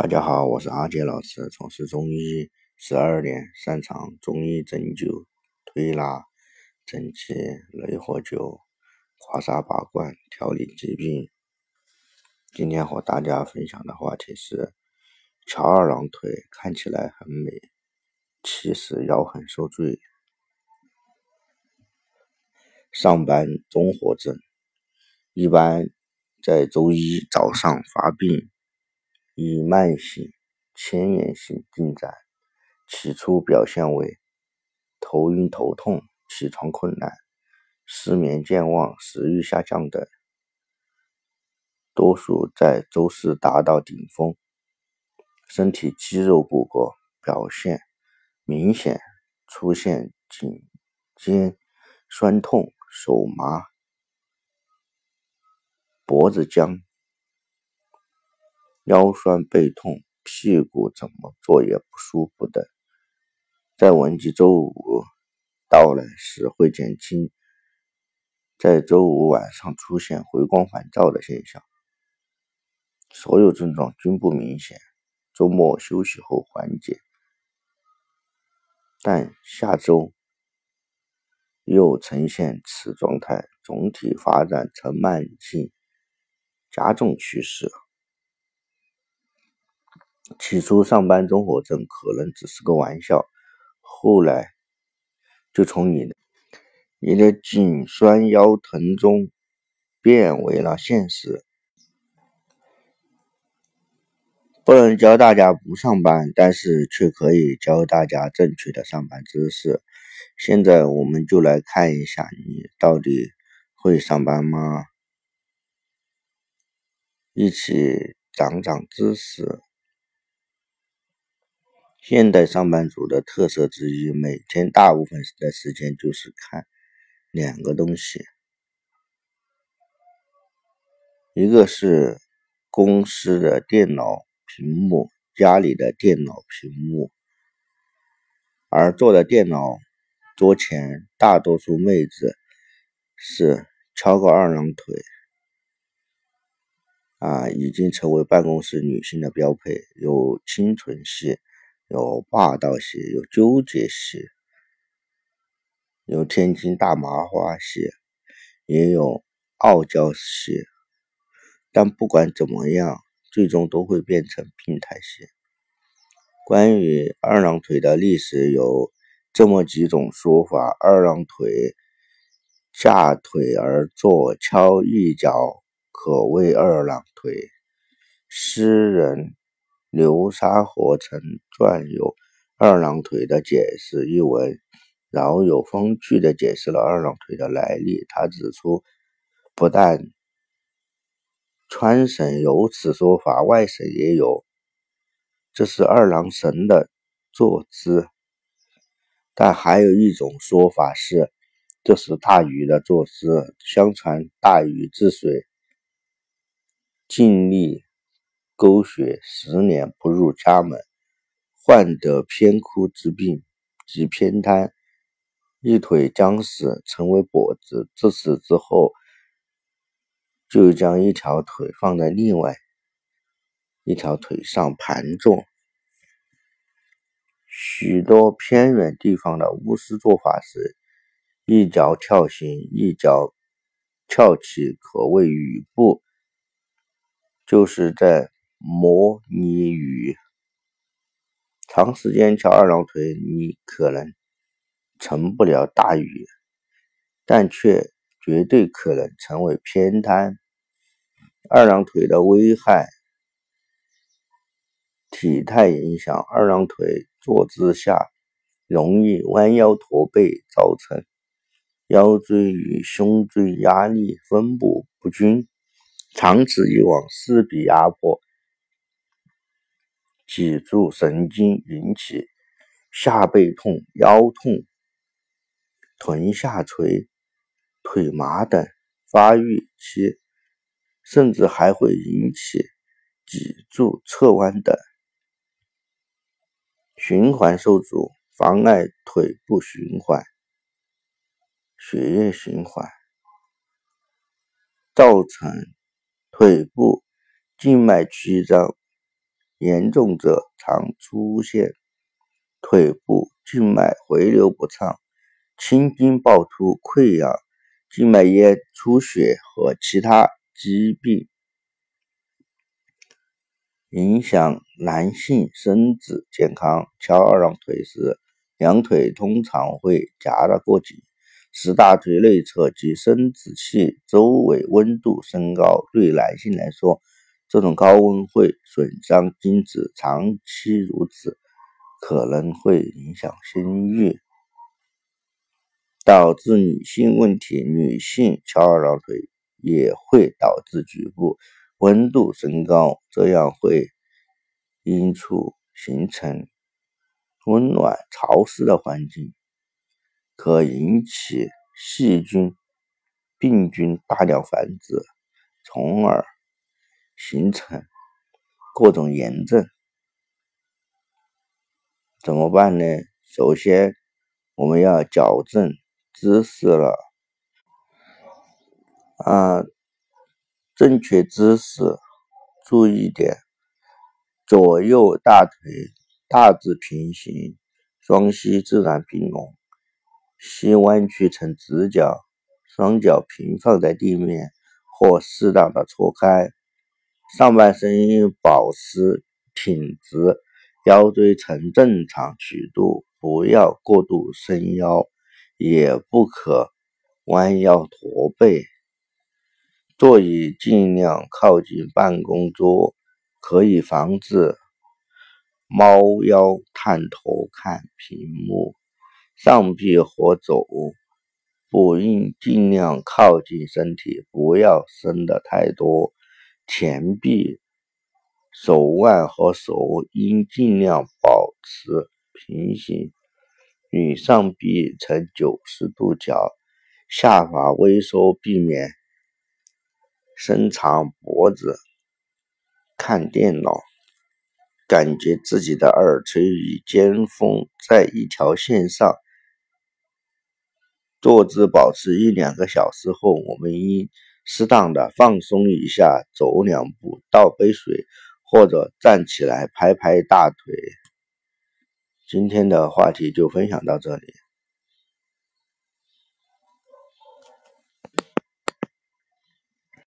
大家好，我是阿杰老师，从事中医十二年，擅长中医针灸、推拿、整气、内火灸、刮痧拔罐、调理疾病。今天和大家分享的话题是：翘二郎腿看起来很美，其实腰很受罪。上班综合症一般在周一早上发病。以慢性、牵延性进展，起初表现为头晕头痛、起床困难、失眠健忘、食欲下降等，多数在周四达到顶峰，身体肌肉骨骼表现明显出现颈肩酸痛、手麻、脖子僵。腰酸背痛，屁股怎么坐也不舒服的，在闻及周五到来时会减轻，在周五晚上出现回光返照的现象，所有症状均不明显，周末休息后缓解，但下周又呈现此状态，总体发展呈慢性加重趋势。起初上班综合症可能只是个玩笑，后来就从你的你的颈酸腰疼中变为了现实。不能教大家不上班，但是却可以教大家正确的上班姿势。现在我们就来看一下，你到底会上班吗？一起长长知识。现代上班族的特色之一，每天大部分的时间就是看两个东西，一个是公司的电脑屏幕，家里的电脑屏幕，而坐在电脑桌前，大多数妹子是翘个二郎腿，啊，已经成为办公室女性的标配，有清纯系。有霸道系，有纠结系，有天津大麻花系，也有傲娇系。但不管怎么样，最终都会变成病态系。关于二郎腿的历史有这么几种说法：二郎腿，架腿而坐，敲一脚，可谓二郎腿。诗人。流沙河曾撰有《二郎腿的解释》一文，饶有风趣地解释了二郎腿的来历。他指出，不但川省有此说法，外省也有，这是二郎神的坐姿。但还有一种说法是，这是大禹的坐姿。相传大禹治水，尽力。沟穴十年不入家门，患得偏枯之病，即偏瘫，一腿将死，成为跛子。自此之后，就将一条腿放在另外一条腿上盘坐。许多偏远地方的巫师做法是一脚跳行，一脚翘起，可谓雨步，就是在。模拟雨，长时间翘二郎腿，你可能成不了大雨，但却绝对可能成为偏瘫。二郎腿的危害，体态影响。二郎腿坐姿下容易弯腰驼背，造成腰椎与胸椎压力分布不均，长此以往势必压迫。脊柱神经引起下背痛、腰痛、臀下垂、腿麻等发育期，甚至还会引起脊柱侧弯等循环受阻，妨碍腿部循环、血液循环，造成腿部静脉曲张。严重者常出现腿部静脉回流不畅、青筋暴突、溃疡、静脉液出血和其他疾病。影响男性生殖健康。翘二郎腿时，两腿通常会夹得过紧，使大腿内侧及生殖器周围温度升高。对男性来说，这种高温会损伤精子，长期如此可能会影响生育，导致女性问题。女性翘二郎腿也会导致局部。温度升高，这样会因处形成温暖潮湿的环境，可引起细菌、病菌大量繁殖，从而形成各种炎症。怎么办呢？首先，我们要矫正姿势了，啊。正确姿势，注意点：左右大腿大致平行，双膝自然并拢，膝弯曲成直角，双脚平放在地面或适当的错开，上半身应保持挺直，腰椎呈正常曲度，不要过度伸腰，也不可弯腰驼背。座椅尽量靠近办公桌，可以防止猫腰探头看屏幕。上臂和肘不应尽量靠近身体，不要伸得太多。前臂、手腕和手应尽量保持平行，与上臂呈九十度角。下巴微收，避免。伸长脖子看电脑，感觉自己的耳垂与肩峰在一条线上。坐姿保持一两个小时后，我们应适当的放松一下，走两步，倒杯水，或者站起来拍拍大腿。今天的话题就分享到这里。